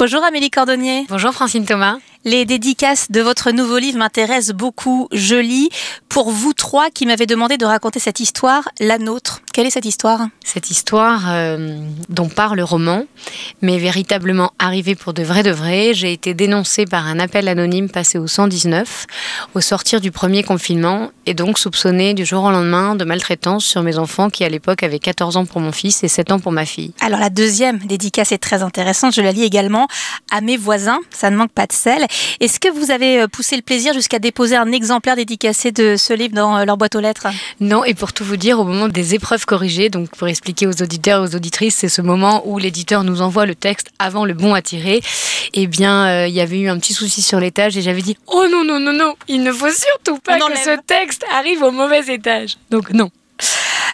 Bonjour Amélie Cordonnier. Bonjour Francine Thomas. Les dédicaces de votre nouveau livre m'intéressent beaucoup. Je lis pour vous trois qui m'avez demandé de raconter cette histoire, la nôtre. Quelle est cette histoire? Cette histoire euh, dont parle le roman m'est véritablement arrivée pour de vrai de vrai. J'ai été dénoncée par un appel anonyme passé au 119 au sortir du premier confinement et donc soupçonnée du jour au lendemain de maltraitance sur mes enfants qui à l'époque avaient 14 ans pour mon fils et 7 ans pour ma fille. Alors la deuxième dédicace est très intéressante. Je la lis également à mes voisins. Ça ne manque pas de sel. Est-ce que vous avez euh, poussé le plaisir jusqu'à déposer un exemplaire dédicacé de ce livre dans euh, leur boîte aux lettres? Non, et pour tout vous dire, au moment des épreuves corrigées, donc pour expliquer aux auditeurs et aux auditrices, c'est ce moment où l'éditeur nous envoie le texte avant le bon à tirer. Eh bien, euh, il y avait eu un petit souci sur l'étage et j'avais dit Oh non, non, non, non, il ne faut surtout pas que ce texte arrive au mauvais étage. Donc non.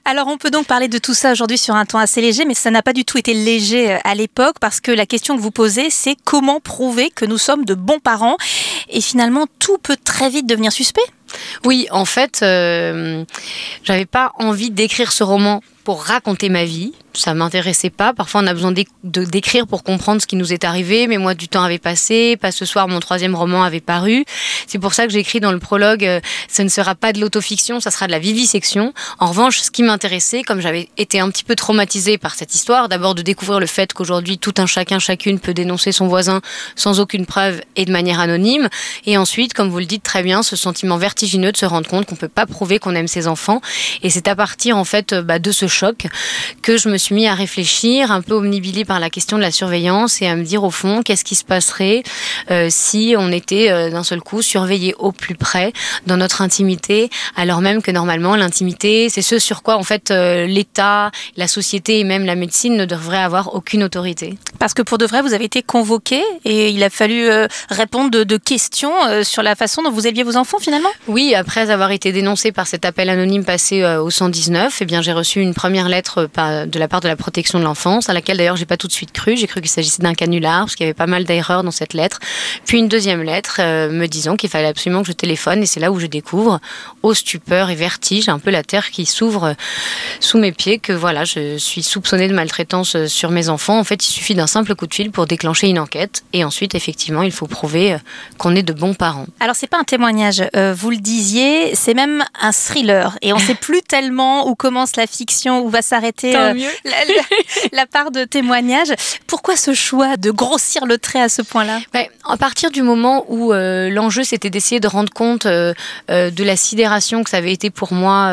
Alors on peut donc parler de tout ça aujourd'hui sur un ton assez léger, mais ça n'a pas du tout été léger euh, à l'époque parce que la question que vous posez, c'est comment prouver que nous sommes de bons parents? Et finalement, tout peut très vite devenir suspect. Oui, en fait, euh, j'avais pas envie d'écrire ce roman pour raconter ma vie. Ça m'intéressait pas. Parfois, on a besoin d'écrire pour comprendre ce qui nous est arrivé. Mais moi, du temps avait passé. Pas ce soir, mon troisième roman avait paru. C'est pour ça que j'écris dans le prologue. Euh, ce ne sera pas de l'autofiction, ça sera de la vivisection. En revanche, ce qui m'intéressait, comme j'avais été un petit peu traumatisée par cette histoire, d'abord de découvrir le fait qu'aujourd'hui, tout un chacun, chacune peut dénoncer son voisin sans aucune preuve et de manière anonyme. Et ensuite, comme vous le dites très bien, ce sentiment vertigineux de se rendre compte qu'on peut pas prouver qu'on aime ses enfants. Et c'est à partir en fait euh, bah, de ce choc que je me suis mis à réfléchir, un peu omnibilée par la question de la surveillance et à me dire au fond qu'est-ce qui se passerait euh, si on était euh, d'un seul coup surveillé au plus près dans notre intimité, alors même que normalement l'intimité c'est ce sur quoi en fait euh, l'État, la société et même la médecine ne devraient avoir aucune autorité. Parce que pour de vrai vous avez été convoqué et il a fallu répondre de, de questions sur la façon dont vous éleviez vos enfants finalement? Oui, après avoir été dénoncé par cet appel anonyme passé au 119, eh bien j'ai reçu une première lettre de la part de la protection de l'enfance, à laquelle d'ailleurs j'ai pas tout de suite cru. J'ai cru qu'il s'agissait d'un canular, parce qu'il y avait pas mal d'erreurs dans cette lettre. Puis une deuxième lettre euh, me disant qu'il fallait absolument que je téléphone, et c'est là où je découvre, au stupeur et vertige, un peu la terre qui s'ouvre euh, sous mes pieds, que voilà, je suis soupçonnée de maltraitance euh, sur mes enfants. En fait, il suffit d'un simple coup de fil pour déclencher une enquête, et ensuite, effectivement, il faut prouver qu'on est de bons parents. Alors, c'est pas un témoignage, vous le disiez, c'est même un thriller, et on sait plus tellement où commence la fiction, où va s'arrêter la, la, part de témoignage. Pourquoi ce choix de grossir le trait à ce point-là? À partir du moment où euh, l'enjeu c'était d'essayer de rendre compte euh, euh, de la sidération que ça avait été pour moi,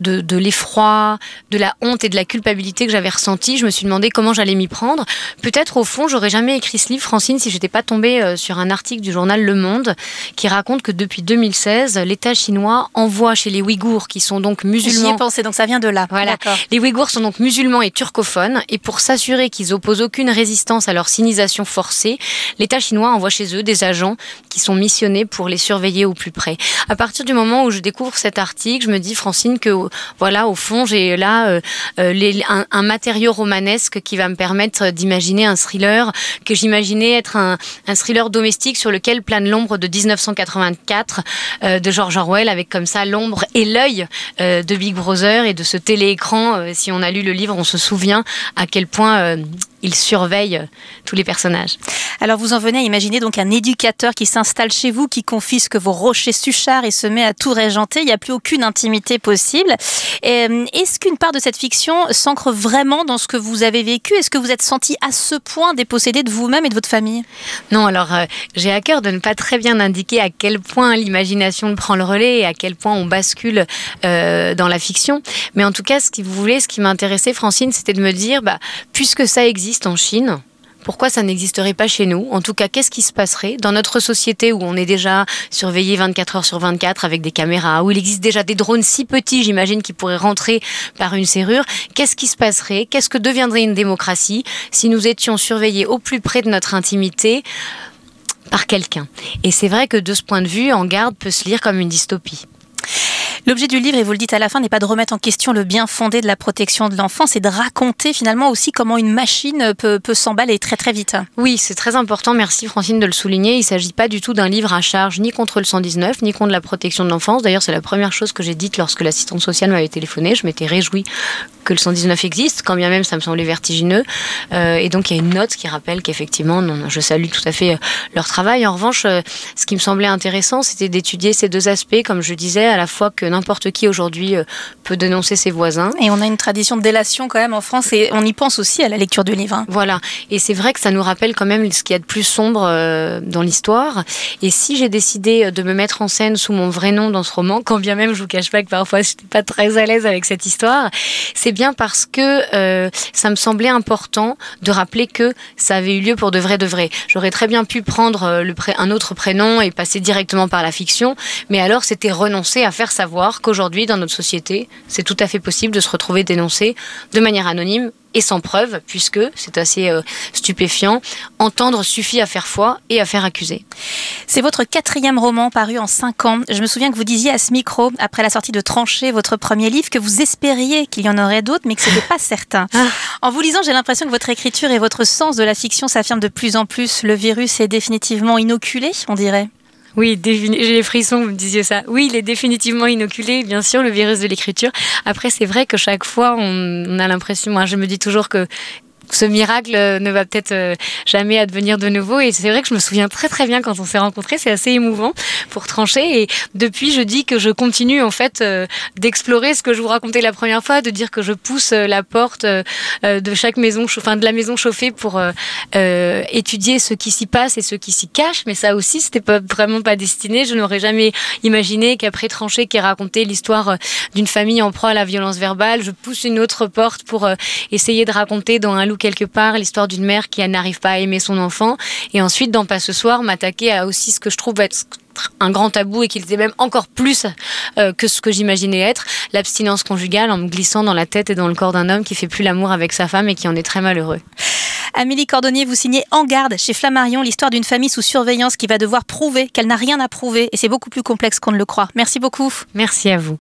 de, de l'effroi, de la honte et de la culpabilité que j'avais ressenti, je me suis demandé comment j'allais m'y prendre. Peut-être au fond, j'aurais jamais écrit ce livre, Francine, si j'étais pas tombée sur un article du journal Le Monde qui raconte que depuis 2016, l'État chinois envoie chez les Ouïghours, qui sont donc musulmans. J'y ai pensé, donc ça vient de là. Voilà. Les Ouïghours sont donc musulmans et turcophones, et pour s'assurer qu'ils opposent aucune résistance à leur sinisation forcée, l'État chinois envoie chez eux des agents qui sont missionnés pour les surveiller au plus près. À partir du moment où je découvre cet article, je me dis, Francine, que voilà, au fond, j'ai là euh, euh, un, matériau romanesque qui va me permettre d'imaginer un thriller que j'imaginais être un, thriller domestique sur lequel plane l'ombre de 1984 euh, de George Orwell, avec comme ça l'ombre et l'œil de Big Brother et de ce téléécran. si on a lu le livre, on se souvient à quel point il surveille tous les personnages. Alors vous en venez à imaginer donc un éducateur qui s'installe chez vous, qui confisque vos rochers suchards et se met à tout régenter. Il n'y a plus aucune intimité possible. Euh, est-ce qu'une part de cette fiction s'ancre vraiment dans ce que vous avez vécu? Est-ce que vous êtes senti à ce point dépossédé de vous-même et de votre famille? Non, alors euh, j'ai à cœur de ne pas très bien indiquer à quel point l'imagination prend le relais et à quel point on bascule euh, dans la fiction. Mais en tout cas, ce qui vous voulez, ce qui m'intéressait, Francine, c'était de me dire, bah, puisque ça existe, en Chine, pourquoi ça n'existerait pas chez nous? En tout cas, qu'est-ce qui se passerait? Dans notre société où on est déjà surveillé 24 heures sur 24 avec des caméras, où il existe déjà des drones si petits, j'imagine, qui pourraient rentrer par une serrure Qu'est-ce qui se passerait? Qu'est-ce que deviendrait une démocratie si nous étions surveillés au plus près de notre intimité par quelqu'un? Et c'est vrai que de ce point de vue, En garde peut se lire comme une dystopie. L'objet du livre, et vous le dites à la fin, n'est pas de remettre en question le bien fondé de la protection de l'enfant, c'est de raconter finalement aussi comment une machine peut, peut s'emballer très très vite. Oui, c'est très important, merci Francine de le souligner. Il ne s'agit pas du tout d'un livre à charge ni contre le 119, ni contre la protection de l'enfance. D'ailleurs, c'est la première chose que j'ai dite lorsque l'assistante sociale m'avait téléphoné. Je m'étais réjouie que le 119 existe, quand bien même ça me semblait vertigineux. Euh, et donc il y a une note qui rappelle qu'effectivement, je salue tout à fait euh, leur travail. En revanche, euh, ce qui me semblait intéressant, c'était d'étudier ces deux aspects, comme je disais, à la fois que n'importe qui aujourd'hui peut dénoncer ses voisins. Et on a une tradition de délation quand même en France, et on y pense aussi à la lecture du livre. Hein. Voilà, et c'est vrai que ça nous rappelle quand même ce qu'il y a de plus sombre dans l'histoire. Et si j'ai décidé de me mettre en scène sous mon vrai nom dans ce roman, quand bien même je vous cache pas que parfois je n'étais pas très à l'aise avec cette histoire, c'est bien parce que euh, ça me semblait important de rappeler que ça avait eu lieu pour de vrai de vrai. J'aurais très bien pu prendre euh, le un autre prénom et passer directement par la fiction, mais alors c'était renoncer à faire savoir qu'aujourd'hui dans notre société, c'est tout à fait possible de se retrouver dénoncé de manière anonyme et sans preuve, puisque c'est assez euh, stupéfiant. Entendre suffit à faire foi et à faire accuser. C'est votre quatrième roman paru en cinq ans. Je me souviens que vous disiez à ce micro, après la sortie de Trancher, votre premier livre, que vous espériez qu'il y en aurait d'autres, mais que ce n'était pas certain. Ah. En vous lisant, j'ai l'impression que votre écriture et votre sens de la fiction s'affirment de plus en plus. Le virus est définitivement inoculé, on dirait. Oui, j'ai les frissons, vous me disiez ça. Oui, il est définitivement inoculé, bien sûr, le virus de l'écriture. Après, c'est vrai que chaque fois, on, on a l'impression, moi je me dis toujours que ce miracle ne va peut-être euh, jamais advenir de nouveau. Et c'est vrai que je me souviens très très bien quand on s'est rencontrés, c'est assez émouvant pour trancher. Et depuis, je dis que je continue en fait euh, d'explorer ce que je vous racontais la première fois, de dire que je pousse euh, la porte de chaque maison, enfin de la maison chauffée pour étudier ce qui s'y passe et ce qui s'y cache. Mais ça aussi, c'était pas vraiment pas destiné. Je n'aurais jamais imaginé qu'après trancher, qui raconté l'histoire d'une famille en proie à la violence verbale, je pousse une autre porte pour essayer de raconter dans un look quelque part l'histoire d'une mère qui n'arrive pas à aimer son enfant. Et ensuite, dans Pas ce soir, m'attaquer à aussi ce que je trouve être un grand tabou et qu'il était même encore plus euh, que ce que j'imaginais être, l'abstinence conjugale en me glissant dans la tête et dans le corps d'un homme qui fait plus l'amour avec sa femme et qui en est très malheureux. Amélie Cordonnier, vous signez En garde chez Flammarion l'histoire d'une famille sous surveillance qui va devoir prouver qu'elle n'a rien à prouver et c'est beaucoup plus complexe qu'on ne le croit. Merci beaucoup. Merci à vous.